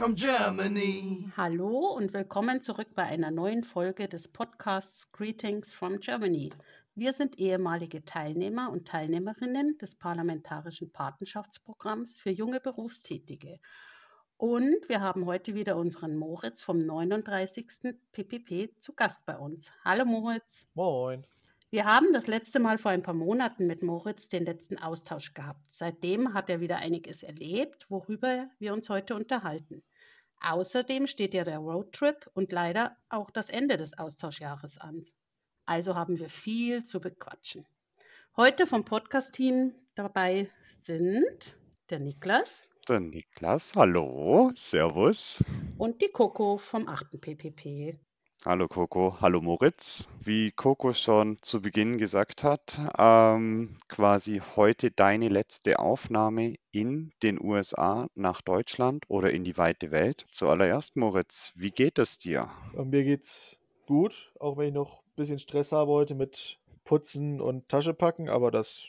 from Germany. Hallo und willkommen zurück bei einer neuen Folge des Podcasts Greetings from Germany. Wir sind ehemalige Teilnehmer und Teilnehmerinnen des Parlamentarischen Patenschaftsprogramms für junge Berufstätige. Und wir haben heute wieder unseren Moritz vom 39. PPP zu Gast bei uns. Hallo Moritz. Moin. Wir haben das letzte Mal vor ein paar Monaten mit Moritz den letzten Austausch gehabt. Seitdem hat er wieder einiges erlebt, worüber wir uns heute unterhalten. Außerdem steht ja der Roadtrip und leider auch das Ende des Austauschjahres an. Also haben wir viel zu bequatschen. Heute vom Podcast-Team dabei sind der Niklas. Der Niklas, hallo, servus. Und die Coco vom 8. PPP. Hallo Coco, hallo Moritz. Wie Coco schon zu Beginn gesagt hat, ähm, quasi heute deine letzte Aufnahme in den USA nach Deutschland oder in die weite Welt. Zuallererst, Moritz, wie geht es dir? mir geht's gut, auch wenn ich noch ein bisschen Stress habe heute mit Putzen und Tasche packen, aber das,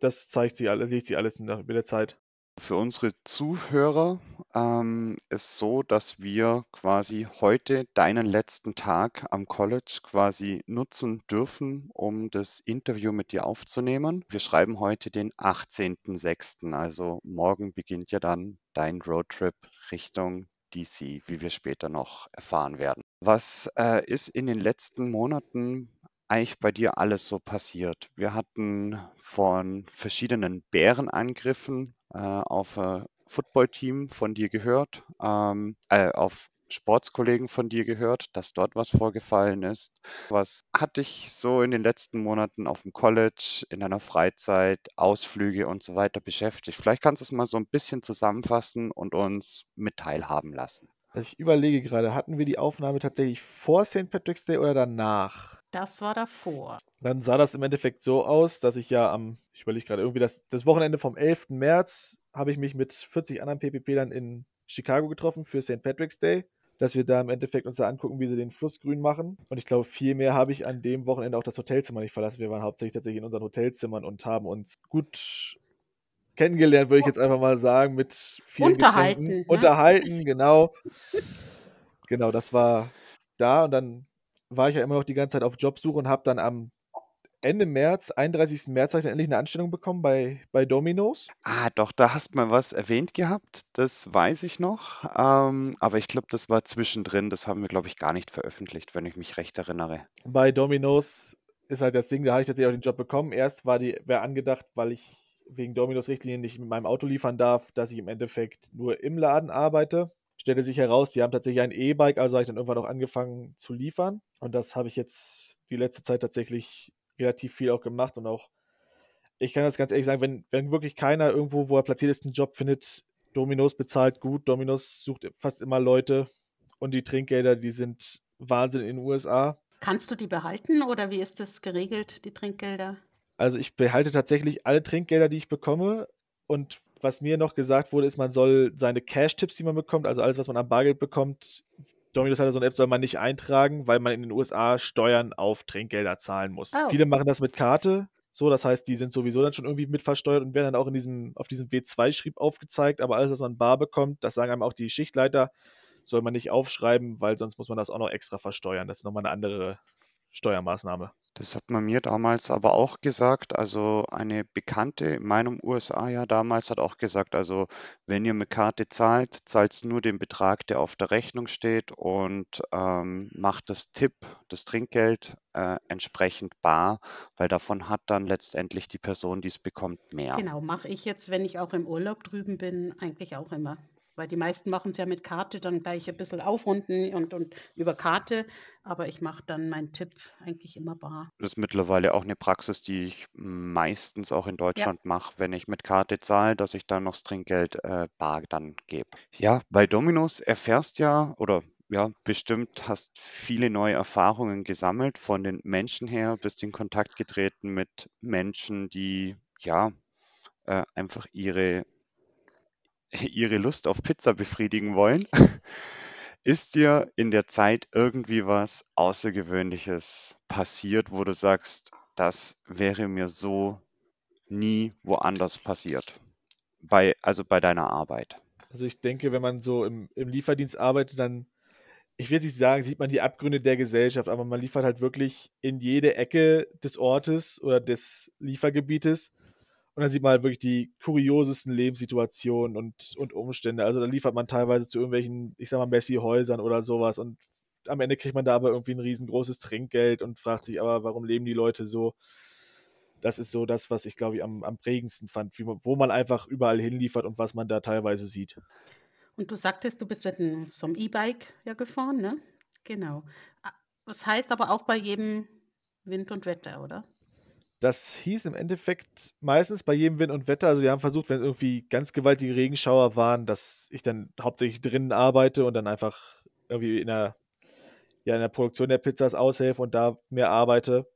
das zeigt sich alles, sieht sich alles mit der Zeit. Für unsere Zuhörer ähm, ist so, dass wir quasi heute deinen letzten Tag am College quasi nutzen dürfen, um das Interview mit dir aufzunehmen. Wir schreiben heute den 18.06., also morgen beginnt ja dann dein Roadtrip Richtung DC, wie wir später noch erfahren werden. Was äh, ist in den letzten Monaten eigentlich bei dir alles so passiert? Wir hatten von verschiedenen Bärenangriffen äh, auf ein Footballteam von dir gehört, ähm, äh, auf Sportskollegen von dir gehört, dass dort was vorgefallen ist. Was hat dich so in den letzten Monaten auf dem College, in deiner Freizeit, Ausflüge und so weiter beschäftigt? Vielleicht kannst du es mal so ein bisschen zusammenfassen und uns mit teilhaben lassen. Also ich überlege gerade, hatten wir die Aufnahme tatsächlich vor St. Patrick's Day oder danach? Das war davor. Dann sah das im Endeffekt so aus, dass ich ja am, ich überlege gerade irgendwie, das, das Wochenende vom 11. März habe ich mich mit 40 anderen PPP dann in Chicago getroffen für St. Patrick's Day, dass wir da im Endeffekt uns da angucken, wie sie den Fluss grün machen. Und ich glaube, viel mehr habe ich an dem Wochenende auch das Hotelzimmer nicht verlassen. Wir waren hauptsächlich tatsächlich in unseren Hotelzimmern und haben uns gut kennengelernt, würde ich jetzt einfach mal sagen, mit vielen Unterhalten, ne? Unterhalten, genau. genau, das war da und dann war ich ja immer noch die ganze Zeit auf Jobsuche und habe dann am Ende März, 31. März, habe ich dann endlich eine Anstellung bekommen bei, bei Domino's. Ah, doch, da hast du mal was erwähnt gehabt, das weiß ich noch. Ähm, aber ich glaube, das war zwischendrin, das haben wir, glaube ich, gar nicht veröffentlicht, wenn ich mich recht erinnere. Bei Domino's ist halt das Ding, da habe ich tatsächlich auch den Job bekommen. Erst war die, wäre angedacht, weil ich wegen Domino's Richtlinien nicht mit meinem Auto liefern darf, dass ich im Endeffekt nur im Laden arbeite. Stellte sich heraus, die haben tatsächlich ein E-Bike, also habe ich dann irgendwann auch angefangen zu liefern. Und das habe ich jetzt die letzte Zeit tatsächlich relativ viel auch gemacht und auch, ich kann das ganz ehrlich sagen, wenn, wenn wirklich keiner irgendwo, wo er platziert ist, einen Job findet, Dominos bezahlt gut, Dominos sucht fast immer Leute und die Trinkgelder, die sind Wahnsinn in den USA. Kannst du die behalten oder wie ist das geregelt, die Trinkgelder? Also ich behalte tatsächlich alle Trinkgelder, die ich bekomme und was mir noch gesagt wurde, ist, man soll seine Cash-Tipps, die man bekommt, also alles, was man am Bargeld bekommt, Dominus hat so eine App, soll man nicht eintragen, weil man in den USA Steuern auf Trinkgelder zahlen muss. Oh. Viele machen das mit Karte, so, das heißt, die sind sowieso dann schon irgendwie mit versteuert und werden dann auch in diesem, auf diesem W2-Schrieb aufgezeigt, aber alles, was man bar bekommt, das sagen einem auch die Schichtleiter, soll man nicht aufschreiben, weil sonst muss man das auch noch extra versteuern. Das ist nochmal eine andere Steuermaßnahme. Das hat man mir damals aber auch gesagt. Also eine Bekannte in meinem USA-Jahr damals hat auch gesagt, also wenn ihr mit Karte zahlt, zahlt nur den Betrag, der auf der Rechnung steht und ähm, macht das Tipp, das Trinkgeld äh, entsprechend bar, weil davon hat dann letztendlich die Person, die es bekommt, mehr. Genau, mache ich jetzt, wenn ich auch im Urlaub drüben bin, eigentlich auch immer. Weil die meisten machen es ja mit Karte, dann gleich ein bisschen aufrunden und, und über Karte. Aber ich mache dann meinen Tipp eigentlich immer bar. Das ist mittlerweile auch eine Praxis, die ich meistens auch in Deutschland mache, wenn ich mit Karte zahle, dass ich dann noch das Trinkgeld äh, bar dann gebe. Ja, bei Dominos erfährst ja oder ja, bestimmt hast viele neue Erfahrungen gesammelt von den Menschen her, bist in Kontakt getreten mit Menschen, die ja äh, einfach ihre ihre Lust auf Pizza befriedigen wollen. Ist dir in der Zeit irgendwie was Außergewöhnliches passiert, wo du sagst, das wäre mir so nie woanders passiert? Bei, also bei deiner Arbeit. Also ich denke, wenn man so im, im Lieferdienst arbeitet, dann, ich will nicht sagen, sieht man die Abgründe der Gesellschaft, aber man liefert halt wirklich in jede Ecke des Ortes oder des Liefergebietes. Und dann sieht man halt wirklich die kuriosesten Lebenssituationen und, und Umstände. Also da liefert man teilweise zu irgendwelchen, ich sag mal, Messi-Häusern oder sowas und am Ende kriegt man da aber irgendwie ein riesengroßes Trinkgeld und fragt sich aber, warum leben die Leute so? Das ist so das, was ich, glaube ich, am, am prägendsten fand, man, wo man einfach überall hinliefert und was man da teilweise sieht. Und du sagtest, du bist mit einem, so einem E-Bike ja gefahren, ne? Genau. Das heißt aber auch bei jedem Wind und Wetter, oder? Das hieß im Endeffekt meistens bei jedem Wind und Wetter. Also wir haben versucht, wenn irgendwie ganz gewaltige Regenschauer waren, dass ich dann hauptsächlich drinnen arbeite und dann einfach irgendwie in der ja in der Produktion der Pizzas aushelfe und da mehr arbeite.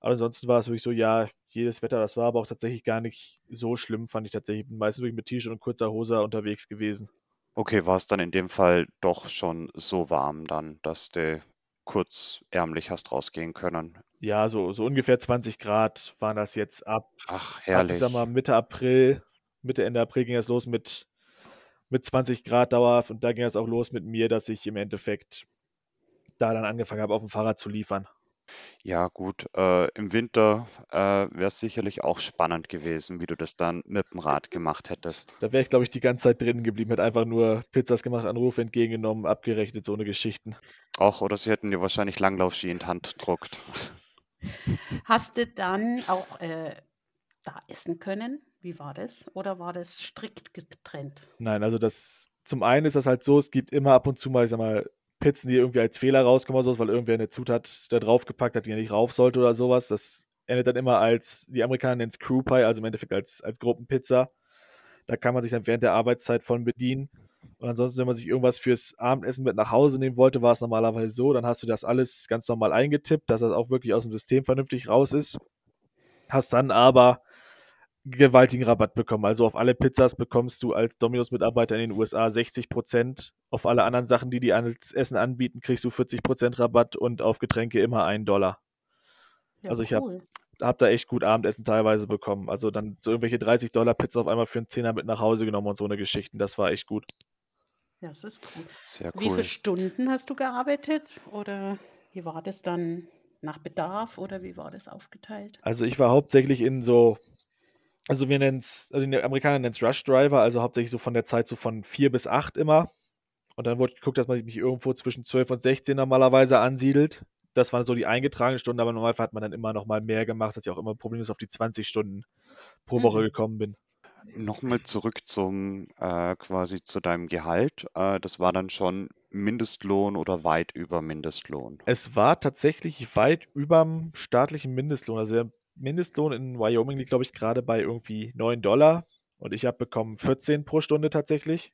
Aber ansonsten war es wirklich so, ja, jedes Wetter, das war aber auch tatsächlich gar nicht so schlimm, fand ich tatsächlich. Bin meistens wirklich mit T-Shirt und kurzer Hose unterwegs gewesen. Okay, war es dann in dem Fall doch schon so warm dann, dass du kurzärmlich hast rausgehen können? Ja, so, so ungefähr 20 Grad waren das jetzt ab. Ach, herrlich. Ab, ich sag mal, Mitte April, Mitte, Ende April ging es los mit, mit 20 Grad dauerhaft und da ging es auch los mit mir, dass ich im Endeffekt da dann angefangen habe, auf dem Fahrrad zu liefern. Ja, gut, äh, im Winter äh, wäre es sicherlich auch spannend gewesen, wie du das dann mit dem Rad gemacht hättest. Da wäre ich, glaube ich, die ganze Zeit drinnen geblieben, hätte einfach nur Pizzas gemacht, Anrufe entgegengenommen, abgerechnet, so eine Geschichten. Auch, oder sie hätten dir wahrscheinlich Langlaufski in die Hand gedruckt. Hast du dann auch äh, da essen können? Wie war das? Oder war das strikt getrennt? Nein, also das zum einen ist das halt so, es gibt immer ab und zu mal, ich sag mal, Pizzen, die irgendwie als Fehler rauskommen oder sowas, weil irgendwer eine Zutat da draufgepackt hat, die ja nicht rauf sollte oder sowas. Das endet dann immer als, die Amerikaner nennen es Crew Pie, also im Endeffekt als, als Gruppenpizza. Da kann man sich dann während der Arbeitszeit von bedienen. Und ansonsten, wenn man sich irgendwas fürs Abendessen mit nach Hause nehmen wollte, war es normalerweise so, dann hast du das alles ganz normal eingetippt, dass das auch wirklich aus dem System vernünftig raus ist. Hast dann aber gewaltigen Rabatt bekommen. Also auf alle Pizzas bekommst du als Domino's-Mitarbeiter in den USA 60 Prozent. Auf alle anderen Sachen, die die als Essen anbieten, kriegst du 40 Prozent Rabatt und auf Getränke immer einen Dollar. Ja, also ich cool. habe hab da echt gut Abendessen teilweise bekommen. Also dann so irgendwelche 30 Dollar Pizza auf einmal für einen Zehner mit nach Hause genommen und so eine Geschichten. Das war echt gut. Ja, das ist cool. Sehr cool. Wie viele Stunden hast du gearbeitet? Oder wie war das dann nach Bedarf oder wie war das aufgeteilt? Also ich war hauptsächlich in so also wir nennen es, also die Amerikaner nennen es Rush Driver, also hauptsächlich so von der Zeit so von 4 bis 8 immer. Und dann wurde geguckt, dass man sich irgendwo zwischen 12 und 16 normalerweise ansiedelt. Das waren so die eingetragenen Stunden, aber normalerweise hat man dann immer noch mal mehr gemacht, dass ich auch immer problemlos auf die 20 Stunden pro Woche mhm. gekommen bin. Nochmal zurück zum äh, quasi zu deinem Gehalt. Äh, das war dann schon Mindestlohn oder weit über Mindestlohn? Es war tatsächlich weit über dem staatlichen Mindestlohn. Also der Mindestlohn in Wyoming liegt, glaube ich, gerade bei irgendwie 9 Dollar. Und ich habe bekommen 14 pro Stunde tatsächlich.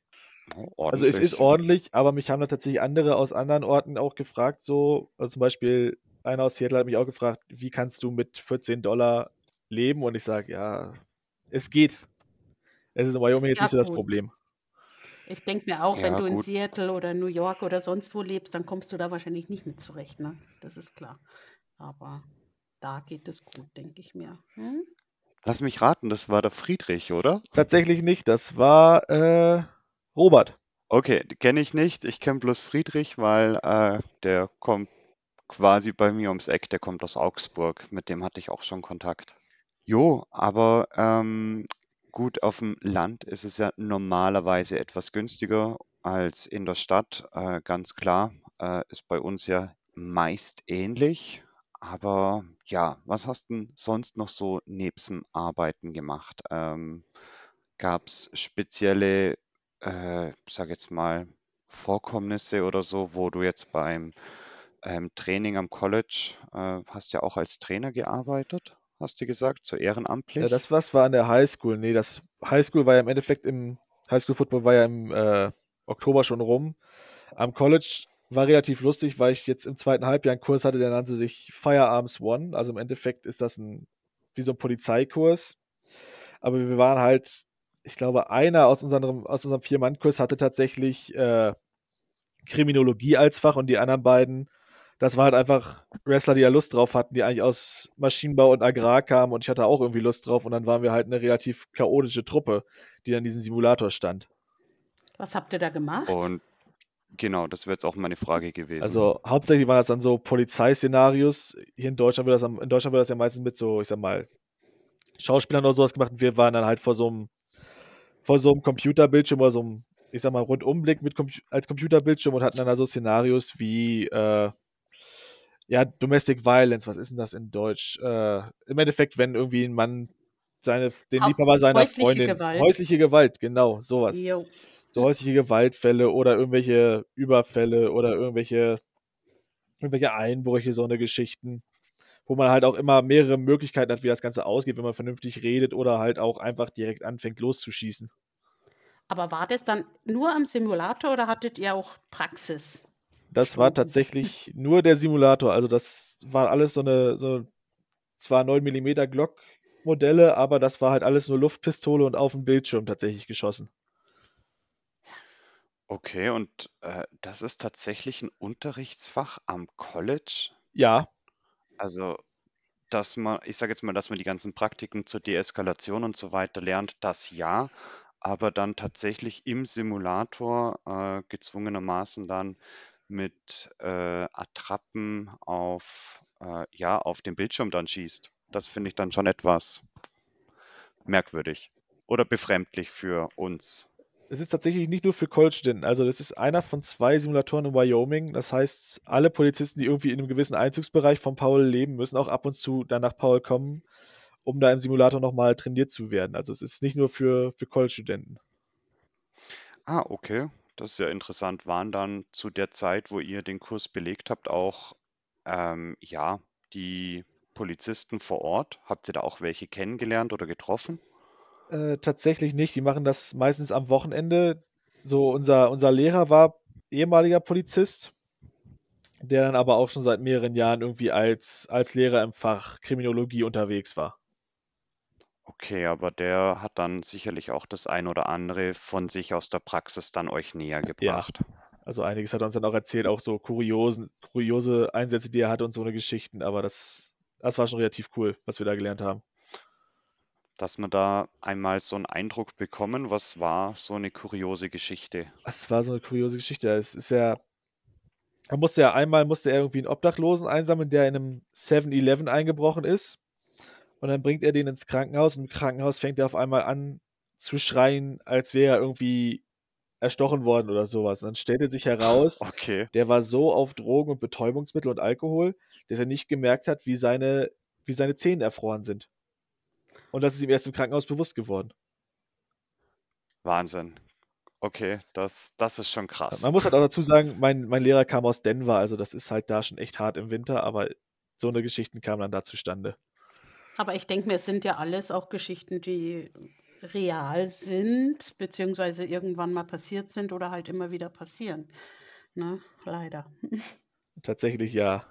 Oh, also es ist ordentlich, aber mich haben da tatsächlich andere aus anderen Orten auch gefragt, so, also zum Beispiel einer aus Seattle hat mich auch gefragt, wie kannst du mit 14 Dollar leben? Und ich sage, ja, es geht. Es ist in Wyoming jetzt ja, nicht so das Problem. Ich denke mir auch, ja, wenn du gut. in Seattle oder New York oder sonst wo lebst, dann kommst du da wahrscheinlich nicht mit zurecht, ne? Das ist klar. Aber da geht es gut, denke ich mir. Hm? Lass mich raten, das war der Friedrich, oder? Tatsächlich nicht, das war äh, Robert. Okay, kenne ich nicht. Ich kenne bloß Friedrich, weil äh, der kommt quasi bei mir ums Eck, der kommt aus Augsburg. Mit dem hatte ich auch schon Kontakt. Jo, aber ähm, gut, auf dem Land ist es ja normalerweise etwas günstiger als in der Stadt. Äh, ganz klar, äh, ist bei uns ja meist ähnlich. Aber ja, was hast du sonst noch so nebst Arbeiten gemacht? Ähm, Gab es spezielle, äh, sag jetzt mal, Vorkommnisse oder so, wo du jetzt beim ähm, Training am College, äh, hast ja auch als Trainer gearbeitet, hast du gesagt, so ehrenamtlich? Ja, das was war an der Highschool. Nee, das Highschool war ja im Endeffekt im Highschool Football war ja im äh, Oktober schon rum. Am College war relativ lustig, weil ich jetzt im zweiten Halbjahr einen Kurs hatte, der nannte sich Firearms One. Also im Endeffekt ist das ein, wie so ein Polizeikurs. Aber wir waren halt, ich glaube, einer aus unserem, aus unserem Vier-Mann-Kurs hatte tatsächlich äh, Kriminologie als Fach und die anderen beiden, das waren halt einfach Wrestler, die ja Lust drauf hatten, die eigentlich aus Maschinenbau und Agrar kamen und ich hatte auch irgendwie Lust drauf und dann waren wir halt eine relativ chaotische Truppe, die dann in diesem Simulator stand. Was habt ihr da gemacht? Und genau, das wäre jetzt auch meine Frage gewesen. Also hauptsächlich waren das dann so Polizeiszenarios. Hier in Deutschland wird das, am- in Deutschland wird das ja meistens mit so, ich sag mal, Schauspielern oder sowas gemacht und wir waren dann halt vor so einem, vor so einem Computerbildschirm oder so einem, ich sag mal, Rundumblick mit als Computerbildschirm und hatten dann also Szenarios wie, äh, ja, Domestic Violence, was ist denn das in Deutsch? Äh, Im Endeffekt, wenn irgendwie ein Mann seine, den Liebhaber seiner häusliche Freundin, Gewalt. häusliche Gewalt, genau, sowas Jo. So häusliche Gewaltfälle oder irgendwelche Überfälle oder irgendwelche, irgendwelche Einbrüche, so eine Geschichten, wo man halt auch immer mehrere Möglichkeiten hat, wie das Ganze ausgeht, wenn man vernünftig redet oder halt auch einfach direkt anfängt loszuschießen. Aber war das dann nur am Simulator oder hattet ihr auch Praxis? Das war tatsächlich nur der Simulator, also das war alles so eine, so zwar 9 mm Glock Modelle, aber das war halt alles nur Luftpistole und auf dem Bildschirm tatsächlich geschossen. Okay, und äh, das ist tatsächlich ein Unterrichtsfach am College? Ja, Also, dass man, ich sage jetzt mal, dass man die ganzen Praktiken zur Deeskalation und so weiter lernt, das ja, aber dann tatsächlich im Simulator äh, gezwungenermaßen dann mit äh, Attrappen auf, äh, ja, auf dem Bildschirm dann schießt. Das finde ich dann schon etwas merkwürdig oder befremdlich für uns. Es ist tatsächlich nicht nur für College-Studenten. Also, das ist einer von zwei Simulatoren in Wyoming. Das heißt, alle Polizisten, die irgendwie in einem gewissen Einzugsbereich von Paul leben, müssen auch ab und zu dann nach Paul kommen, um da im Simulator nochmal trainiert zu werden. Also, es ist nicht nur für, für College-Studenten. Ah, okay. Das ist ja interessant. Waren dann zu der Zeit, wo ihr den Kurs belegt habt, auch ähm, ja, die Polizisten vor Ort? Habt ihr da auch welche kennengelernt oder getroffen? Äh, tatsächlich nicht. Die machen das meistens am Wochenende. So, unser, unser Lehrer war ehemaliger Polizist, der dann aber auch schon seit mehreren Jahren irgendwie als, als Lehrer im Fach Kriminologie unterwegs war. Okay, aber der hat dann sicherlich auch das ein oder andere von sich aus der Praxis dann euch näher gebracht. Also einiges hat er uns dann auch erzählt, auch so kuriosen, kuriose Einsätze, die er hatte und so eine Geschichten, aber das, das war schon relativ cool, was wir da gelernt haben. Dass wir da einmal so einen Eindruck bekommen, was war so eine kuriose Geschichte? Das war so eine kuriose Geschichte. Es ist ja, er musste ja einmal, musste er irgendwie einen Obdachlosen einsammeln, der in einem 7-Eleven eingebrochen ist. Und dann bringt er den ins Krankenhaus und im Krankenhaus fängt er auf einmal an zu schreien, als wäre er irgendwie erstochen worden oder sowas. Und dann stellte sich heraus, Okay, der war so auf Drogen und Betäubungsmittel und Alkohol, dass er nicht gemerkt hat, wie seine, wie seine Zähne erfroren sind. Und das ist ihm erst im Krankenhaus bewusst geworden. Wahnsinn. Okay, das, das ist schon krass. Man muss halt auch dazu sagen, mein, mein Lehrer kam aus Denver, also das ist halt da schon echt hart im Winter, aber so eine Geschichten kamen dann da zustande. Aber ich denke mir, es sind ja alles auch Geschichten, die real sind, beziehungsweise irgendwann mal passiert sind oder halt immer wieder passieren. Ne? Leider. Tatsächlich ja.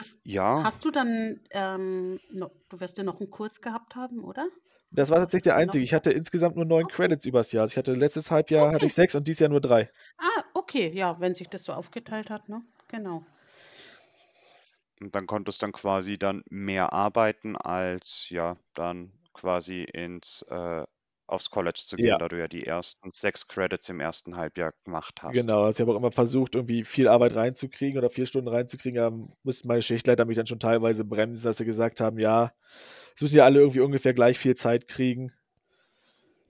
Hast, Ja, hast du dann, ähm, noch, du wirst ja noch einen Kurs gehabt haben, oder? Das war tatsächlich der du einzige. Ich hatte insgesamt nur neun Okay. Credits übers Jahr. Also ich hatte letztes Halbjahr hatte Okay. ich sechs und dieses Jahr nur drei. Ah, okay, ja, wenn sich das so aufgeteilt hat, ne? Genau. und dann konntest dann quasi dann mehr arbeiten, als ja, dann quasi ins äh, aufs College zu gehen, Ja. da du ja die ersten sechs Credits im ersten Halbjahr gemacht hast. Genau, also ich habe auch immer versucht, irgendwie viel Arbeit reinzukriegen oder vier Stunden reinzukriegen. Da mussten meine Schichtleiter mich dann schon teilweise bremsen, dass sie gesagt haben, ja, es müssen ja alle irgendwie ungefähr gleich viel Zeit kriegen.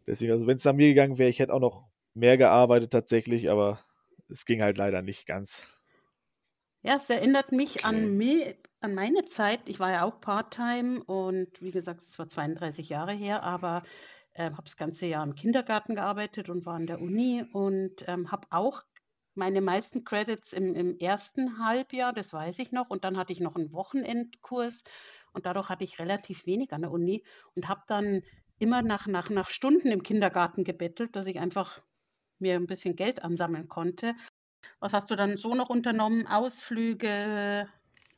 Deswegen, also wenn es nach mir gegangen wäre, ich hätte auch noch mehr gearbeitet tatsächlich, aber es ging halt leider nicht ganz. Ja, es erinnert mich Okay. an mi an meine Zeit. Ich war ja auch Part-Time und wie gesagt, es war 32 Jahre her, aber äh, habe das ganze Jahr im Kindergarten gearbeitet und war an der Uni und ähm, habe auch meine meisten Credits im, im ersten Halbjahr, das weiß ich noch, und dann hatte ich noch einen Wochenendkurs und dadurch hatte ich relativ wenig an der Uni und habe dann immer nach, nach, nach Stunden im Kindergarten gebettelt, dass ich einfach mir ein bisschen Geld ansammeln konnte. Was hast du dann so noch unternommen? Ausflüge?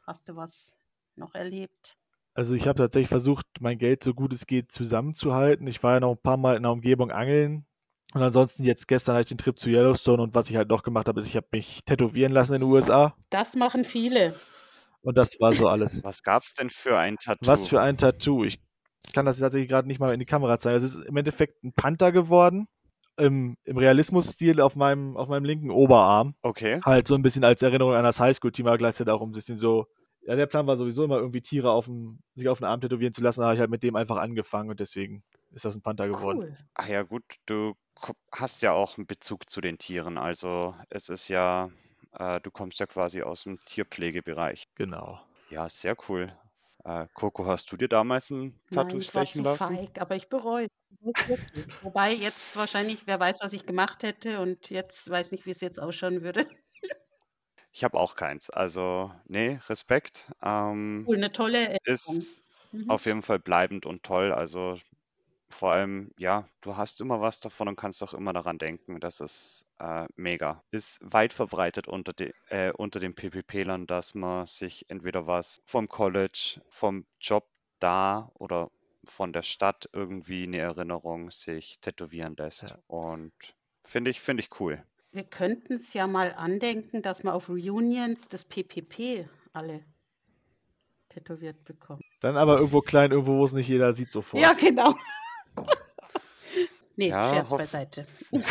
Hast du was noch erlebt? Also ich habe tatsächlich versucht, mein Geld so gut es geht zusammenzuhalten. Ich war ja noch ein paar Mal in der Umgebung angeln. Und ansonsten jetzt gestern hatte ich den Trip zu Yellowstone und was ich halt noch gemacht habe, ist, ich habe mich tätowieren lassen in den USA. Das machen viele. Und das war so alles. Was gab's denn für ein Tattoo? Was für ein Tattoo. Ich Ich kann das tatsächlich gerade nicht mal in die Kamera zeigen. Es ist im Endeffekt ein Panther geworden. Im, im Realismus-Stil auf meinem, auf meinem linken Oberarm. Okay. Halt so ein bisschen als Erinnerung an das Highschool-Team, aber gleichzeitig auch ein bisschen so. Ja, der Plan war sowieso immer irgendwie Tiere auf dem, sich auf den Arm tätowieren zu lassen. Da habe ich halt mit dem einfach angefangen und deswegen ist das ein Panther geworden. Cool. Ach ja, gut, du hast ja auch einen Bezug zu den Tieren. Also es ist ja, äh, du kommst ja quasi aus dem Tierpflegebereich. Genau. Ja, sehr cool. Äh, Coco, hast du dir damals ein Tattoo Nein, ich war stechen lassen? feig, aber ich bereue es. Wobei jetzt wahrscheinlich, wer weiß, was ich gemacht hätte und jetzt weiß nicht, wie es jetzt ausschauen würde. Ich habe auch keins. Also, nee, Respekt. Ähm, Cool, eine tolle Erinnerung. ist Mhm. auf jeden Fall bleibend und toll. Also vor allem, ja, du hast immer was davon und kannst auch immer daran denken. Das ist äh, mega. Ist weit verbreitet unter, de, äh, unter den PPP-Lern, dass man sich entweder was vom College, vom Job da oder von der Stadt irgendwie eine Erinnerung sich tätowieren lässt. Ja. Und finde ich, finde ich cool. Wir könnten es ja mal andenken, dass wir auf Reunions das PPP alle tätowiert bekommen. Dann aber irgendwo klein, irgendwo, wo es nicht jeder sieht sofort. Ja, genau. nee, Ja, Scherz hoff- beiseite.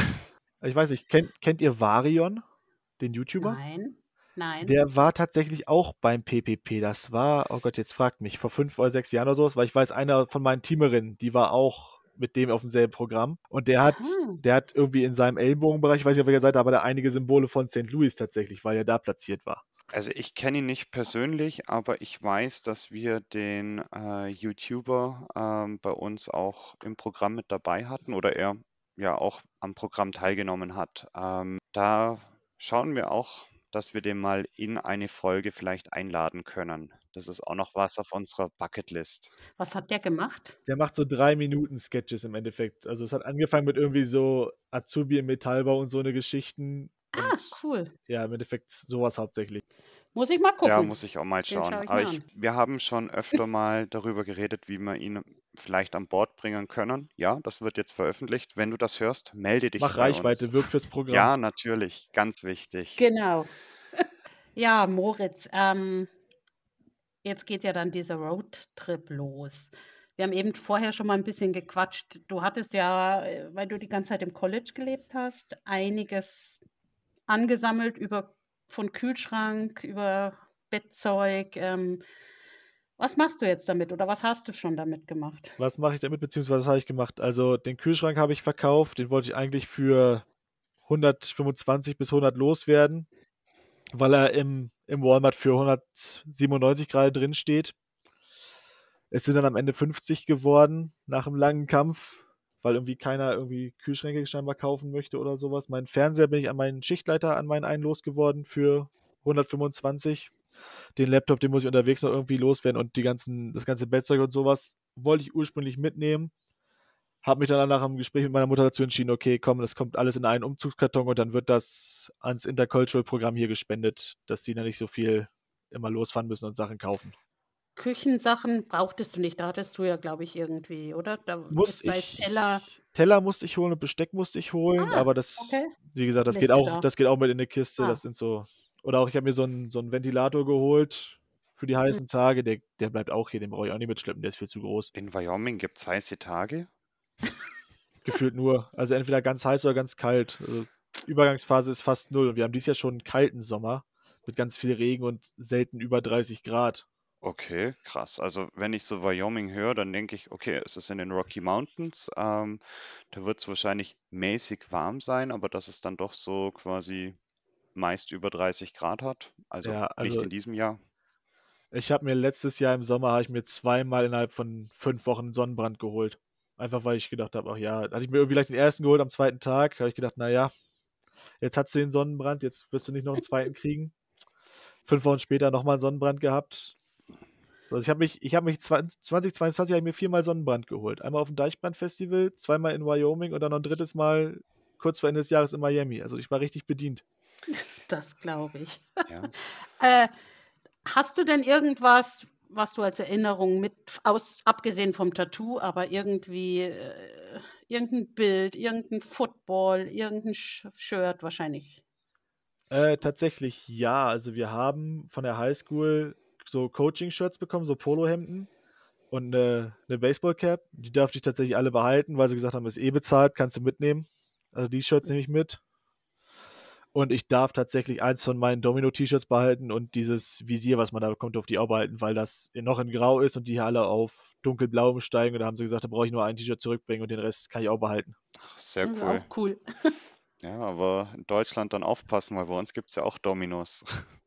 Ich weiß nicht, kennt, kennt ihr Varion, den YouTuber? Nein, nein. Der war tatsächlich auch beim PPP. Das war, oh Gott, jetzt fragt mich, vor fünf oder sechs Jahren oder sowas, weil ich weiß, einer von meinen Teamerinnen, die war auch mit dem auf demselben Programm. Und der hat, Aha. der hat irgendwie in seinem Ellenbogenbereich, ich weiß nicht auf welcher Seite, aber da einige Symbole von St. Louis tatsächlich, weil er da platziert war. Also ich kenne ihn nicht persönlich, aber ich weiß, dass wir den äh, YouTuber ähm, bei uns auch im Programm mit dabei hatten oder er ja auch am Programm teilgenommen hat. Ähm, da schauen wir auch, dass wir den mal in eine Folge vielleicht einladen können. Das ist auch noch was auf unserer Bucketlist. Was hat der gemacht? Der macht so drei Minuten Sketches im Endeffekt. Also es hat angefangen mit irgendwie so Azubi im Metallbau und so eine Geschichten. Ah, Und cool. ja, im Endeffekt sowas hauptsächlich. Muss ich mal gucken. Ja, muss ich auch mal schauen. schaue ich Aber ich, wir haben schon öfter mal darüber geredet, wie wir ihn vielleicht an Bord bringen können. Ja, das wird jetzt veröffentlicht. Wenn du das hörst, melde dich Mach bei Reichweite, uns. wirk fürs Programm. Ja, natürlich, ganz wichtig. Genau. Ja, Moritz, ähm, jetzt geht ja dann dieser Roadtrip los. Wir haben eben vorher schon mal ein bisschen gequatscht. Du hattest ja, äh, weil du die ganze Zeit im College gelebt hast, einiges angesammelt über von Kühlschrank, über Bettzeug. Ähm, was machst du jetzt damit oder was hast du schon damit gemacht? Was mache ich damit, beziehungsweise was habe ich gemacht? Also den Kühlschrank habe ich verkauft, den wollte ich eigentlich für 125 bis 100 loswerden, weil er im, im Walmart für 197 gerade drin steht. Es sind dann am Ende 50 geworden nach einem langen Kampf, weil irgendwie keiner irgendwie Kühlschränke scheinbar kaufen möchte oder sowas. Mein Fernseher bin ich an meinen Schichtleiter an meinen einen losgeworden für 125. Den Laptop, den muss ich unterwegs noch irgendwie loswerden und die ganzen, das ganze Bettzeug und sowas wollte ich ursprünglich mitnehmen. Habe mich dann nach einem Gespräch mit meiner Mutter dazu entschieden, okay, komm, das kommt alles in einen Umzugskarton und dann wird das ans Intercultural-Programm hier gespendet, dass die dann nicht so viel immer losfahren müssen und Sachen kaufen. Küchensachen brauchtest du nicht, da hattest du ja, glaube ich, irgendwie, oder? Da, Muss das heißt ich, Teller. Teller musste ich holen und Besteck musste ich holen, Ah, aber das, okay. wie gesagt, das geht auch, da. das geht auch mit in eine Kiste. Ah. Das sind so, oder auch ich habe mir so einen, so einen Ventilator geholt für die Hm. heißen Tage. Der, der bleibt auch hier, den brauche ich auch nicht mitschleppen, der ist viel zu groß. In Wyoming gibt es heiße Tage. Gefühlt nur. Also entweder ganz heiß oder ganz kalt. Also Übergangsphase ist fast null. Und wir haben dieses Jahr schon einen kalten Sommer mit ganz viel Regen und selten über 30 Grad. Okay, krass. Also wenn ich so Wyoming höre, dann denke ich, okay, es ist in den Rocky Mountains. Ähm, da wird es wahrscheinlich mäßig warm sein, aber dass es dann doch so quasi meist über 30 Grad hat. Also Ja, nicht also in diesem Jahr. ich habe mir letztes Jahr im Sommer habe ich mir zweimal innerhalb von fünf Wochen Sonnenbrand geholt. Einfach weil ich gedacht habe, ach ja, da hatte ich mir irgendwie gleich den ersten geholt am zweiten Tag. Habe ich gedacht, naja, jetzt hast du den Sonnenbrand, jetzt wirst du nicht noch einen zweiten kriegen. Fünf Wochen später nochmal einen Sonnenbrand gehabt. Also ich habe mich, ich habe mich 20, 2022 habe ich mir viermal Sonnenbrand geholt. Einmal auf dem Deichbrandfestival, zweimal in Wyoming und dann noch ein drittes Mal kurz vor Ende des Jahres in Miami. Also ich war richtig bedient. Das glaube ich. Ja. Äh, hast du denn irgendwas, was du als Erinnerung mit, aus, abgesehen vom Tattoo, aber irgendwie äh, irgendein Bild, irgendein Football, irgendein Sh Shirt wahrscheinlich? Äh, tatsächlich ja. Also wir haben von der Highschool so Coaching-Shirts bekommen, so Polohemden. und eine, eine Baseball-Cap. Die darf ich tatsächlich alle behalten, weil sie gesagt haben, ist eh bezahlt, kannst du mitnehmen. Also die Shirts nehme ich mit. Und ich darf tatsächlich eins von meinen Domino-T-Shirts behalten und dieses Visier, was man da bekommt, auf die auch behalten, weil das noch in Grau ist und die alle auf dunkelblau steigen. Und da haben sie gesagt, da brauche ich nur ein T-Shirt zurückbringen und den Rest kann ich auch behalten. Ach, sehr Das cool. auch cool. Ja, aber in Deutschland dann aufpassen, weil bei uns gibt es ja auch Dominos.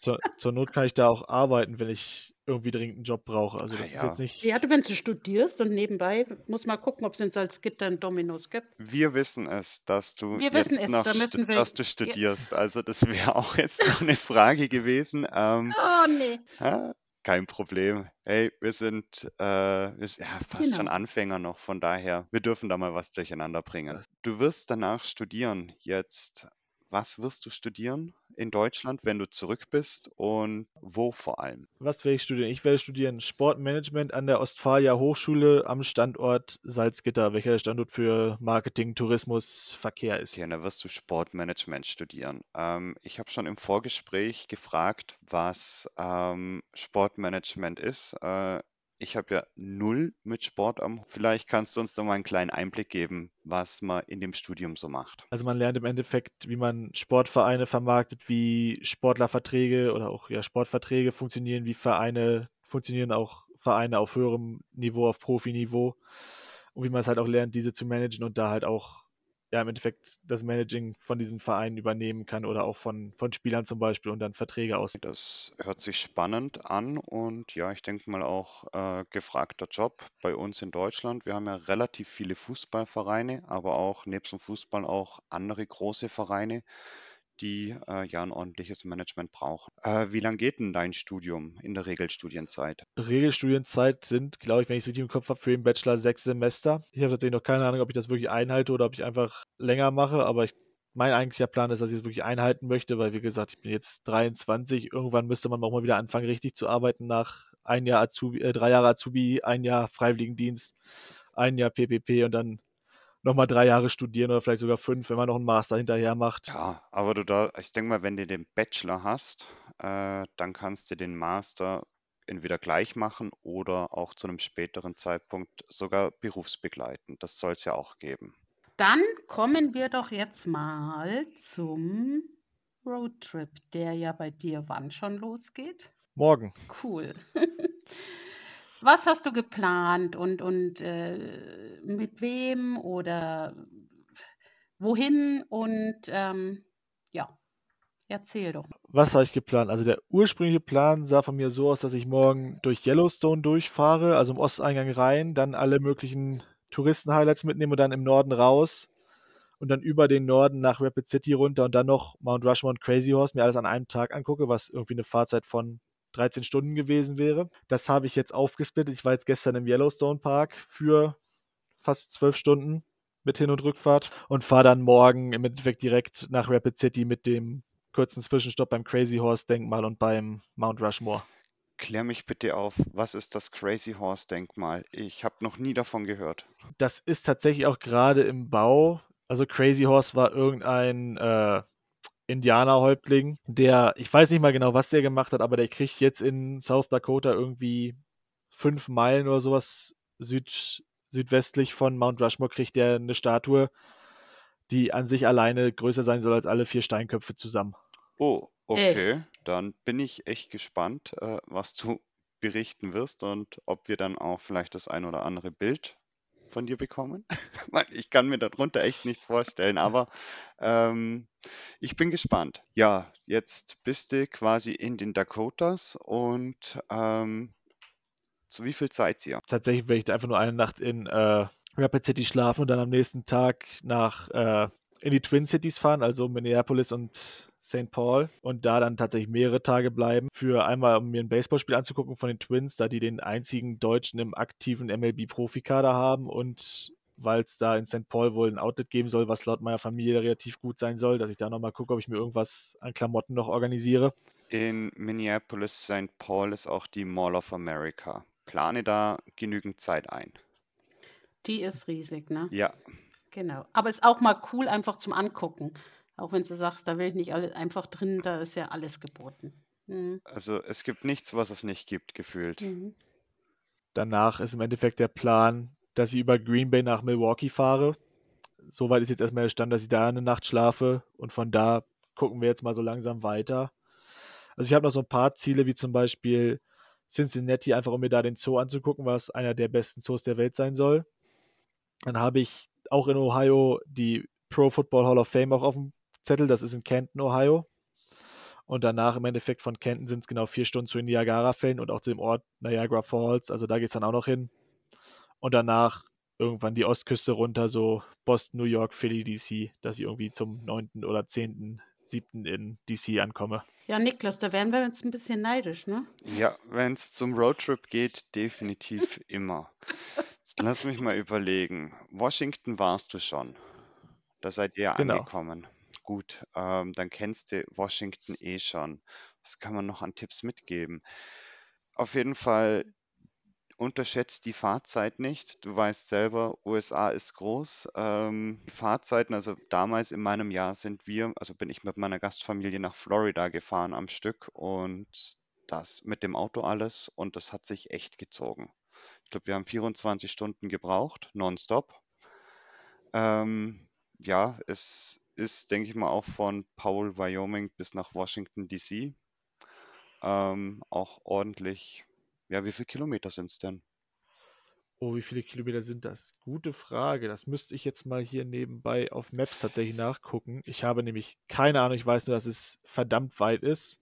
Zur, zur Not kann ich da auch arbeiten, wenn ich irgendwie dringend einen Job brauche. Also Ah, das ist ja. jetzt nicht. Ja, du, wenn du studierst und nebenbei muss mal gucken, ob es in Salzgitter ein Dominos gibt. Wir wissen es, dass du Wir wissen jetzt es, noch da wir- dass du ja. studierst. Also das wäre auch jetzt noch eine Frage gewesen. Ähm, Oh, nee. ja, kein Problem. Hey, wir sind, äh, wir sind ja, fast Genau. schon Anfänger noch, von daher, wir dürfen da mal was durcheinander bringen. Du wirst danach studieren. Jetzt, was wirst du studieren in Deutschland, wenn du zurück bist und wo vor allem? Was werde ich studieren? Ich werde studieren Sportmanagement an der Ostfalia Hochschule am Standort Salzgitter, welcher der Standort für Marketing, Tourismus, Verkehr ist. Okay, und da wirst du Sportmanagement studieren. Ähm, ich habe schon im Vorgespräch gefragt, was ähm, Sportmanagement ist. Äh, ich habe ja null mit Sport am. Vielleicht kannst du uns da mal einen kleinen Einblick geben, was man in dem Studium so macht. Also man lernt im Endeffekt, wie man Sportvereine vermarktet, wie Sportlerverträge oder auch ja, Sportverträge funktionieren, wie Vereine funktionieren, auch Vereine auf höherem Niveau, auf Profiniveau und wie man es halt auch lernt, diese zu managen und da halt auch ja im Endeffekt das Managing von diesen Vereinen übernehmen kann oder auch von, von Spielern zum Beispiel und dann Verträge aus. Das hört sich spannend an und ja, ich denke mal auch äh, gefragter Job bei uns in Deutschland. Wir haben ja relativ viele Fußballvereine, aber auch nebst dem Fußball auch andere große Vereine, die äh, ja ein ordentliches Management brauchen. Äh, wie lang geht denn dein Studium in der Regelstudienzeit? Regelstudienzeit sind, glaube ich, wenn ich es richtig im Kopf habe, für den Bachelor sechs Semester. Ich habe tatsächlich noch keine Ahnung, ob ich das wirklich einhalte oder ob ich einfach länger mache, aber ich, mein eigentlicher Plan ist, dass ich es wirklich einhalten möchte, weil, wie gesagt, ich bin jetzt 23. Irgendwann müsste man auch mal wieder anfangen, richtig zu arbeiten nach ein Jahr Azubi, äh, drei Jahre Azubi, ein Jahr Freiwilligendienst, ein Jahr PPP und dann nochmal drei Jahre studieren oder vielleicht sogar fünf, wenn man noch einen Master hinterher macht. Ja, aber du da, ich denke mal, wenn du den Bachelor hast, äh, dann kannst du den Master entweder gleich machen oder auch zu einem späteren Zeitpunkt sogar berufsbegleitend. Das soll es ja auch geben. Dann kommen wir doch jetzt mal zum Roadtrip, der ja bei dir wann schon losgeht. Morgen. Cool. Was hast du geplant und, und äh, mit wem oder wohin? Und ähm, ja, erzähl doch. Was habe ich geplant? Also der ursprüngliche Plan sah von mir so aus, dass ich morgen durch Yellowstone durchfahre, also im Osteingang rein, dann alle möglichen Touristen-Highlights mitnehme und dann im Norden raus und dann über den Norden nach Rapid City runter und dann noch Mount Rushmore und Crazy Horse mir alles an einem Tag angucke, was irgendwie eine Fahrzeit von 13 Stunden gewesen wäre. Das habe ich jetzt aufgesplittet. Ich war jetzt gestern im Yellowstone Park für fast zwölf Stunden mit Hin- und Rückfahrt und fahre dann morgen im Endeffekt direkt nach Rapid City mit dem kurzen Zwischenstopp beim Crazy Horse Denkmal und beim Mount Rushmore. Klär mich bitte auf, was ist das Crazy Horse Denkmal? Ich habe noch nie davon gehört. Das ist tatsächlich auch gerade im Bau. Also Crazy Horse war irgendein äh, Indianerhäuptling, der, ich weiß nicht mal genau, was der gemacht hat, aber der kriegt jetzt in South Dakota irgendwie fünf Meilen oder sowas süd, südwestlich von Mount Rushmore kriegt der eine Statue, die an sich alleine größer sein soll als alle vier Steinköpfe zusammen. Oh, okay. Dann bin ich echt gespannt, äh, was du berichten wirst und ob wir dann auch vielleicht das ein oder andere Bild von dir bekommen. Ich kann mir darunter echt nichts vorstellen, aber ähm, ich bin gespannt. Ja, jetzt bist du quasi in den Dakotas und ähm, zu wie viel seid ihr? Tatsächlich werde ich da einfach nur eine Nacht in äh, Rapid City schlafen und dann am nächsten Tag nach äh, in die Twin Cities fahren, also Minneapolis und St. Paul und da dann tatsächlich mehrere Tage bleiben. Für einmal, um mir ein Baseballspiel anzugucken von den Twins, da die den einzigen Deutschen im aktiven MLB-Profikader haben und weil es da in St. Paul wohl ein Outlet geben soll, was laut meiner Familie relativ gut sein soll, dass ich da nochmal gucke, ob ich mir irgendwas an Klamotten noch organisiere. In Minneapolis, St. Paul ist auch die Mall of America. Plane da genügend Zeit ein. Die ist riesig, ne? Ja, Genau. Aber ist auch mal cool einfach zum Angucken. Auch wenn du sagst, da will ich nicht alle einfach drin, da ist ja alles geboten. Mhm. also es gibt nichts, was es nicht gibt, gefühlt. Mhm. danach ist im Endeffekt der Plan, dass ich über Green Bay nach Milwaukee fahre. Soweit ist jetzt erstmal der Stand, dass ich da eine Nacht schlafe und von da gucken wir jetzt mal so langsam weiter. Also ich habe noch so ein paar Ziele, wie zum Beispiel Cincinnati, einfach um mir da den Zoo anzugucken, was einer der besten Zoos der Welt sein soll. Dann habe ich auch in Ohio die Pro Football Hall of Fame auch auf dem Zettel, das ist in Canton, Ohio. Und danach im Endeffekt von Canton sind es genau vier Stunden zu den Niagara-Fällen und auch zu dem Ort Niagara Falls. Also da geht es dann auch noch hin. Und danach irgendwann die Ostküste runter, so Boston, New York, Philly, DC, dass ich irgendwie zum 9. oder 10. 7. in DC ankomme. Ja, Niklas, da wären wir jetzt ein bisschen neidisch, ne? Ja, wenn es zum Roadtrip geht, definitiv immer. Jetzt lass mich mal überlegen. Washington warst du schon. Da seid ihr Genau. angekommen. Gut, ähm, dann kennst du Washington eh schon. Was kann man noch an Tipps mitgeben? Auf jeden Fall unterschätzt die Fahrzeit nicht. Du weißt selber, USA ist groß. Ähm, die Fahrzeiten, also damals in meinem Jahr sind wir, also bin ich mit meiner Gastfamilie nach Florida gefahren am Stück und das mit dem Auto alles und das hat sich echt gezogen. Ich glaube, wir haben 24 Stunden gebraucht, nonstop. Ähm, ja, es ist, denke ich mal, auch von Powell, Wyoming bis nach Washington, D.C. Ähm, auch ordentlich. Ja, wie viele Kilometer sind es denn? Oh, wie viele Kilometer sind das? Gute Frage. Das müsste ich jetzt mal hier nebenbei auf Maps tatsächlich nachgucken. Ich habe nämlich keine Ahnung. Ich weiß nur, dass es verdammt weit ist.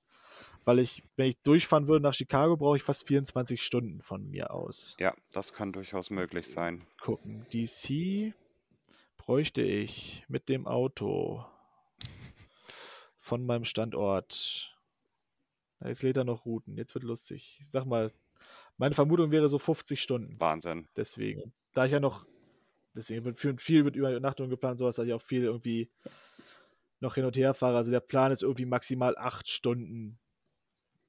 Weil ich, wenn ich durchfahren würde nach Chicago, brauche ich fast 24 Stunden von mir aus. Ja, das kann durchaus möglich sein. Gucken. DC bräuchte ich mit dem Auto von meinem Standort. Na, Jetzt lädt er noch Routen. Jetzt wird lustig. Ich sag mal, meine Vermutung wäre so 50 Stunden. Wahnsinn. Deswegen. Da ich ja noch, deswegen wird viel, viel mit Übernachtung geplant, sowas, dass ich auch viel irgendwie noch hin und her fahre. Also der Plan ist irgendwie maximal acht Stunden.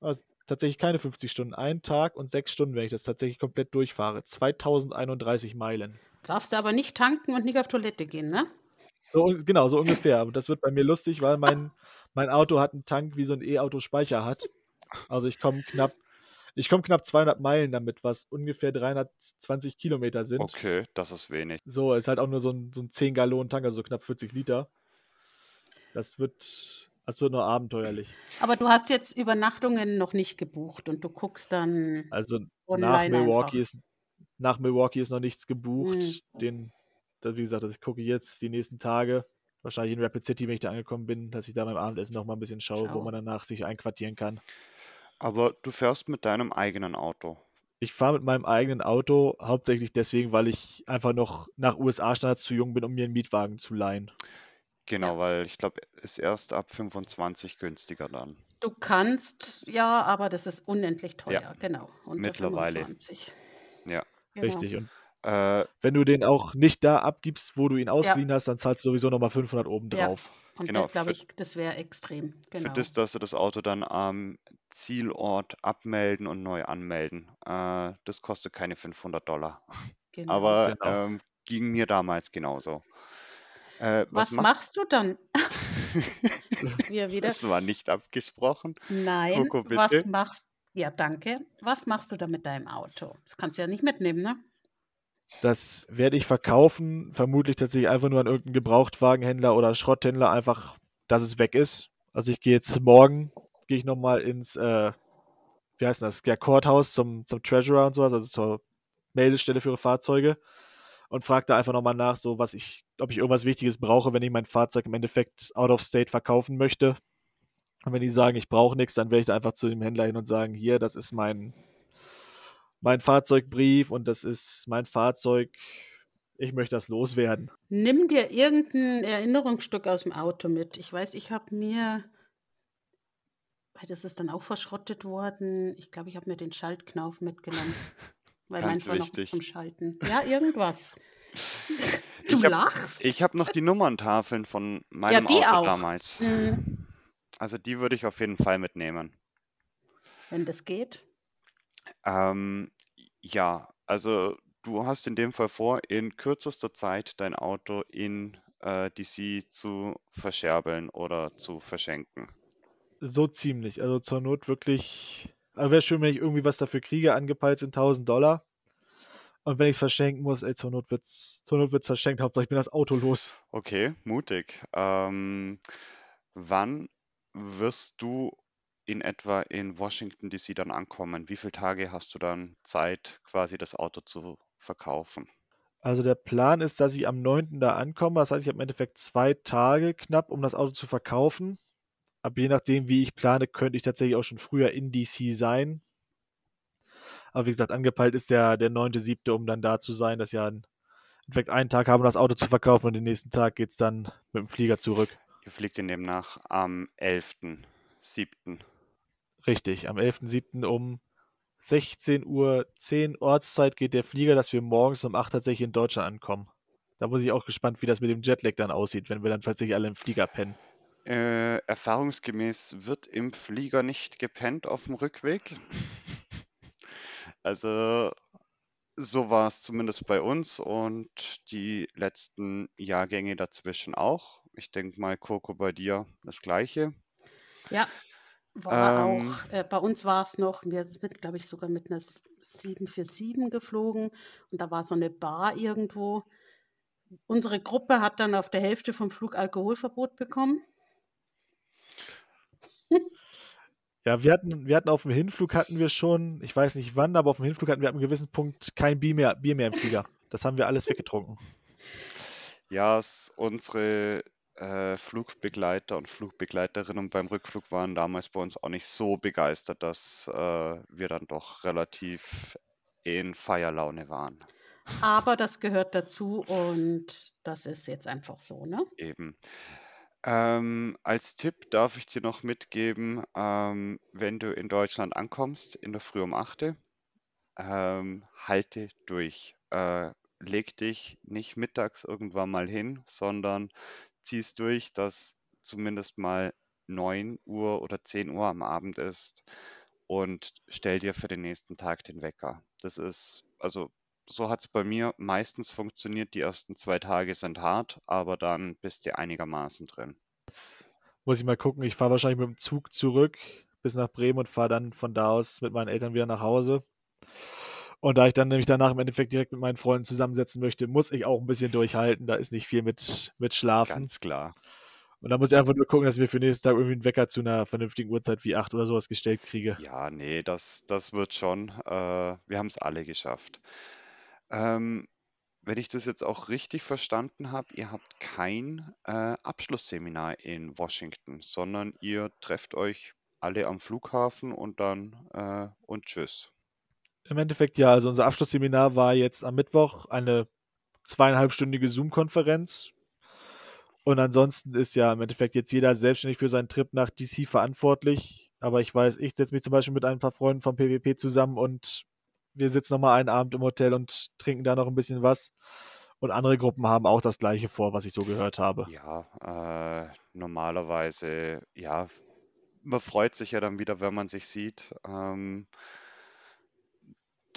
Also tatsächlich keine 50 Stunden. Ein Tag und sechs Stunden, wenn ich das tatsächlich komplett durchfahre. 2031 Meilen. Darfst du aber nicht tanken und nicht auf Toilette gehen, ne? So, genau, so ungefähr. Und das wird bei mir lustig, weil mein, mein Auto hat einen Tank, wie so ein E-Auto Speicher hat. Also ich komme knapp, ich komme knapp 200 Meilen damit, was ungefähr 320 Kilometer sind. Okay, das ist wenig. So, ist halt auch nur so ein, so ein 10 Gallonen Tank, also so knapp 40 Liter. Das wird, das wird nur abenteuerlich. Aber du hast jetzt Übernachtungen noch nicht gebucht und du guckst dann Also nach Milwaukee einfach. ist, nach Milwaukee ist noch nichts gebucht. Mhm. Den, das, wie gesagt, das gucke ich jetzt die nächsten Tage. Wahrscheinlich in Rapid City, wenn ich da angekommen bin, dass ich da beim Abendessen noch mal ein bisschen schaue, wo Schau. man danach sich einquartieren kann. Aber du fährst mit deinem eigenen Auto. Ich fahre mit meinem eigenen Auto hauptsächlich deswegen, weil ich einfach noch nach USA-Standards zu jung bin, um mir einen Mietwagen zu leihen. Genau, Ja. weil ich glaube, ist erst ab 25 günstiger dann. Du kannst, ja, aber das ist unendlich Ja, teuer, genau. Unter mittlerweile. 25. Ja. Genau. Richtig. Und Äh, wenn du den auch nicht da abgibst, wo du ihn Ja, ausgeliehen hast, dann zahlst du sowieso nochmal 500 ja. obendrauf. Und genau, das glaube für, ich, das wäre extrem. für Genau. das, dass sie das Auto dann am Zielort abmelden und neu anmelden. Äh, das kostet keine 500 Dollar. Genau. Aber Genau. ähm, ging mir damals genauso. Äh, was Was machst du dann? Wir wieder. Das war nicht abgesprochen. Nein, Coco, was machst Ja, danke. Was machst du da mit deinem Auto? Das kannst du ja nicht mitnehmen, ne? Das werde ich verkaufen, vermutlich tatsächlich einfach nur an irgendeinen Gebrauchtwagenhändler oder Schrotthändler, einfach, dass es weg ist. Also ich gehe jetzt morgen, gehe ich nochmal ins, äh, wie heißt das, ja, Courthouse zum, zum Treasurer und sowas, also zur Meldestelle für Fahrzeuge und frage da einfach nochmal nach, so was ich, ob ich irgendwas Wichtiges brauche, wenn ich mein Fahrzeug im Endeffekt out of state verkaufen möchte. Und wenn die sagen, ich brauche nichts, dann werde ich da einfach zu dem Händler hin und sagen, hier, das ist mein, mein Fahrzeugbrief und das ist mein Fahrzeug. Ich möchte das loswerden. Nimm dir irgendein Erinnerungsstück aus dem Auto mit. Ich weiß, ich habe mir, weil das ist dann auch verschrottet worden. Ich glaube, ich habe mir den Schaltknauf mitgenommen, weil Ganz meins war noch wichtig. zum Schalten. Ja, irgendwas. Du Ich habe lachst? ich hab noch die Nummerntafeln von Ja, meinem die Auto auch. damals. Mhm. Also die würde ich auf jeden Fall mitnehmen. Wenn das geht. Ähm, ja, also du hast in dem Fall vor, in kürzester Zeit dein Auto in äh, DC zu verscherbeln oder zu verschenken. So ziemlich. Also zur Not wirklich. Also wäre schön, wenn ich irgendwie was dafür kriege. Angepeilt sind 1000 Dollar. Und wenn ich es verschenken muss, ey, zur Not wird's, zur Not wird's verschenkt. Hauptsache ich bin das Auto los. Okay, mutig. Ähm, wann wirst du in etwa in Washington DC dann ankommen? Wie viele Tage hast du dann Zeit, quasi das Auto zu verkaufen? Also der Plan ist, dass ich am 9. da ankomme. Das heißt, ich habe im Endeffekt zwei Tage knapp, um das Auto zu verkaufen. Aber je nachdem, wie ich plane, könnte ich tatsächlich auch schon früher in DC sein. Aber wie gesagt, angepeilt ist der, der 9.7., um dann da zu sein, dass ja im Endeffekt einen Tag haben, das Auto zu verkaufen und den nächsten Tag geht es dann mit dem Flieger zurück. Ihr fliegt in demnach am 11.7. Richtig, am 11.7. um 16.10 Uhr Ortszeit geht der Flieger, dass wir morgens um 8 tatsächlich in Deutschland ankommen. Da muss ich auch gespannt, wie das mit dem Jetlag dann aussieht, wenn wir dann tatsächlich alle im Flieger pennen. Äh, erfahrungsgemäß wird im Flieger nicht gepennt auf dem Rückweg. also so war es zumindest bei uns und die letzten Jahrgänge dazwischen auch. Ich denke mal, Coco, bei dir das gleiche. Ja, war ähm, auch, äh, bei uns war es noch, wir sind, glaube ich, sogar mit einer 747 geflogen und da war so eine Bar irgendwo. Unsere Gruppe hat dann auf der Hälfte vom Flug Alkoholverbot bekommen. Ja, wir hatten, wir hatten auf dem Hinflug hatten wir schon, ich weiß nicht wann, aber auf dem Hinflug hatten wir ab einem gewissen Punkt kein Bier mehr, Bier mehr im Flieger. Das haben wir alles weggetrunken. Ja, unsere äh, Flugbegleiter und Flugbegleiterinnen beim Rückflug waren damals bei uns auch nicht so begeistert, dass äh, wir dann doch relativ in Feierlaune waren. Aber das gehört dazu und das ist jetzt einfach so, ne? Eben. Ähm, als Tipp darf ich dir noch mitgeben, ähm, wenn du in Deutschland ankommst, in der Früh um 8, ähm, halte durch. Äh, leg dich nicht mittags irgendwann mal hin, sondern ziehst durch, dass zumindest mal 9 Uhr oder 10 Uhr am Abend ist und stell dir für den nächsten Tag den Wecker. Das ist, also so hat es bei mir meistens funktioniert. Die ersten zwei Tage sind hart, aber dann bist du einigermaßen drin. Jetzt muss ich mal gucken. Ich fahre wahrscheinlich mit dem Zug zurück bis nach Bremen und fahre dann von da aus mit meinen Eltern wieder nach Hause. Und da ich dann nämlich danach im Endeffekt direkt mit meinen Freunden zusammensetzen möchte, muss ich auch ein bisschen durchhalten. Da ist nicht viel mit, mit Schlafen. Ganz klar. Und da muss ich einfach nur gucken, dass mir für nächsten Tag irgendwie einen Wecker zu einer vernünftigen Uhrzeit wie 8 oder sowas gestellt kriege. Ja, nee, das, das wird schon. Äh, wir haben es alle geschafft. Ähm, wenn ich das jetzt auch richtig verstanden habe, ihr habt kein äh, Abschlussseminar in Washington, sondern ihr trefft euch alle am Flughafen und dann äh, und tschüss. Im Endeffekt ja, also unser Abschlussseminar war jetzt am Mittwoch eine zweieinhalbstündige Zoom-Konferenz. Und ansonsten ist ja im Endeffekt jetzt jeder selbstständig für seinen Trip nach DC verantwortlich. Aber ich weiß, ich setze mich zum Beispiel mit ein paar Freunden vom PvP zusammen und wir sitzen nochmal einen Abend im Hotel und trinken da noch ein bisschen was. Und andere Gruppen haben auch das gleiche vor, was ich so gehört habe. Ja, äh, normalerweise, ja, man freut sich ja dann wieder, wenn man sich sieht. Ähm,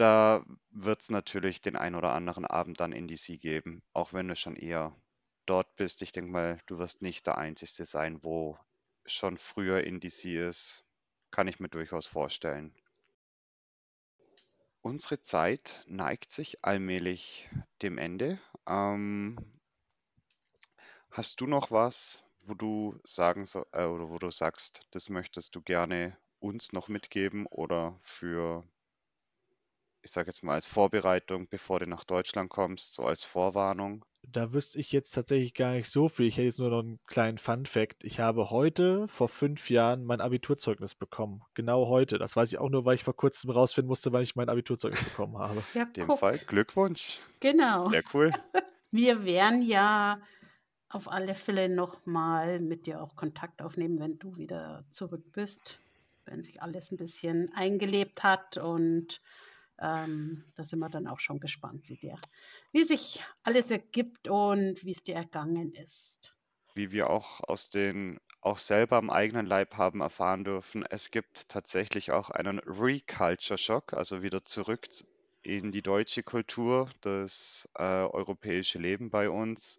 da wird es natürlich den ein oder anderen Abend dann in DC geben, auch wenn du schon eher dort bist. Ich denke mal, du wirst nicht der Einzige sein, wo schon früher in DC ist. Kann ich mir durchaus vorstellen. Unsere Zeit neigt sich allmählich dem Ende. Ähm, hast du noch was, wo du sagen so, äh, oder wo du sagst, das möchtest du gerne uns noch mitgeben oder für ich sage jetzt mal als Vorbereitung, bevor du nach Deutschland kommst, so als Vorwarnung? Da wüsste ich jetzt tatsächlich gar nicht so viel. Ich hätte jetzt nur noch einen kleinen Fun-Fact. Ich habe heute, vor fünf Jahren, mein Abiturzeugnis bekommen. Genau heute. Das weiß ich auch nur, weil ich vor kurzem rausfinden musste, wann ich mein Abiturzeugnis bekommen habe. Ja, In dem guck. Fall Glückwunsch. Genau. Sehr cool. Wir werden ja auf alle Fälle nochmal mit dir auch Kontakt aufnehmen, wenn du wieder zurück bist. Wenn sich alles ein bisschen eingelebt hat und ähm, da sind wir dann auch schon gespannt, wie, der, wie sich alles ergibt und wie es dir ergangen ist. Wie wir auch aus den auch selber am eigenen Leib haben erfahren dürfen, es gibt tatsächlich auch einen Reculture-Shock, also wieder zurück in die deutsche Kultur, das äh, europäische Leben bei uns.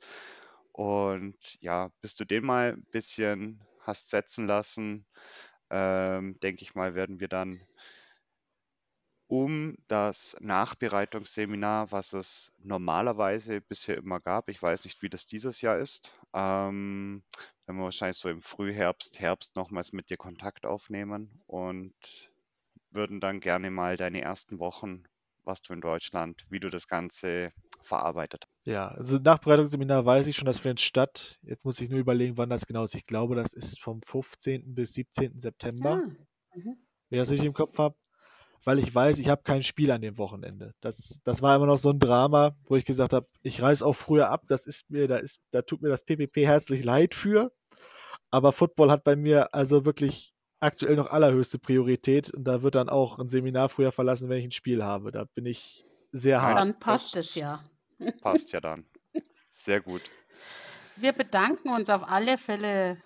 Und ja, bis du den mal ein bisschen hast setzen lassen, ähm, denke ich mal, werden wir dann um das Nachbereitungsseminar, was es normalerweise bisher immer gab. Ich weiß nicht, wie das dieses Jahr ist. Ähm, werden wir wahrscheinlich so im Frühherbst, Herbst nochmals mit dir Kontakt aufnehmen und würden dann gerne mal deine ersten Wochen, was du in Deutschland, wie du das Ganze verarbeitet. Ja, also Nachbereitungsseminar weiß ich schon, das findet statt. Jetzt muss ich nur überlegen, wann das genau ist. Ich glaube, das ist vom 15. bis 17. September, Ah, mhm. wenn ich das richtig im Kopf habe. Weil ich weiß, ich habe kein Spiel an dem Wochenende. Das, das war immer noch so ein Drama, wo ich gesagt habe, ich reise auch früher ab. Das ist mir, da ist, da tut mir das PPP herzlich leid für. Aber Football hat bei mir also wirklich aktuell noch allerhöchste Priorität und da wird dann auch ein Seminar früher verlassen, wenn ich ein Spiel habe. Da bin ich sehr hart. Dann passt das- es ja. Passt ja dann. Sehr gut. Wir bedanken uns auf alle Fälle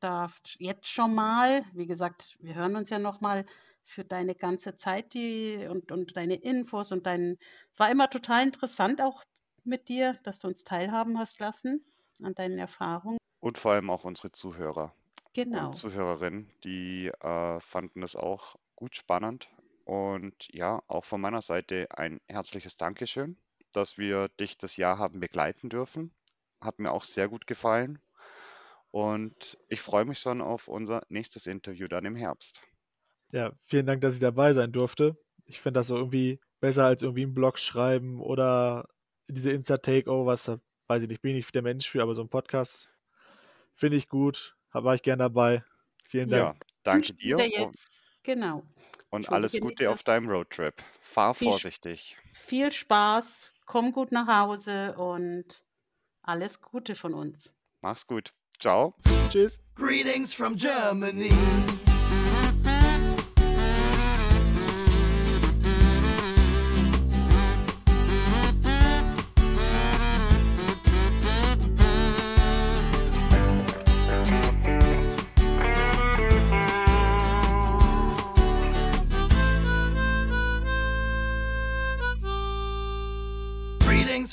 da jetzt schon mal. Wie gesagt, wir hören uns ja noch mal für deine ganze Zeit die, und, und deine Infos und dein. Es war immer total interessant auch mit dir, dass du uns teilhaben hast lassen an deinen Erfahrungen. Und vor allem auch unsere Zuhörer Genau. und Zuhörerinnen, die äh, fanden es auch gut spannend. Und ja, auch von meiner Seite ein herzliches Dankeschön, dass wir dich das Jahr haben begleiten dürfen. Hat mir auch sehr gut gefallen. Und ich freue mich schon auf unser nächstes Interview dann im Herbst. Ja, vielen Dank, dass ich dabei sein durfte. Ich finde das so irgendwie besser als irgendwie einen Blog schreiben oder diese Insta-Takeovers. Da weiß ich nicht, bin ich nicht der Mensch für, aber so ein Podcast finde ich gut. War ich gern dabei. Vielen Dank. Ja, danke dir jetzt, genau. und alles Gute auf deinem Roadtrip. Fahr Viel vorsichtig. Viel Spaß, komm gut nach Hause und alles Gute von uns. Mach's gut. Ciao. Tschüss. Greetings from Germany.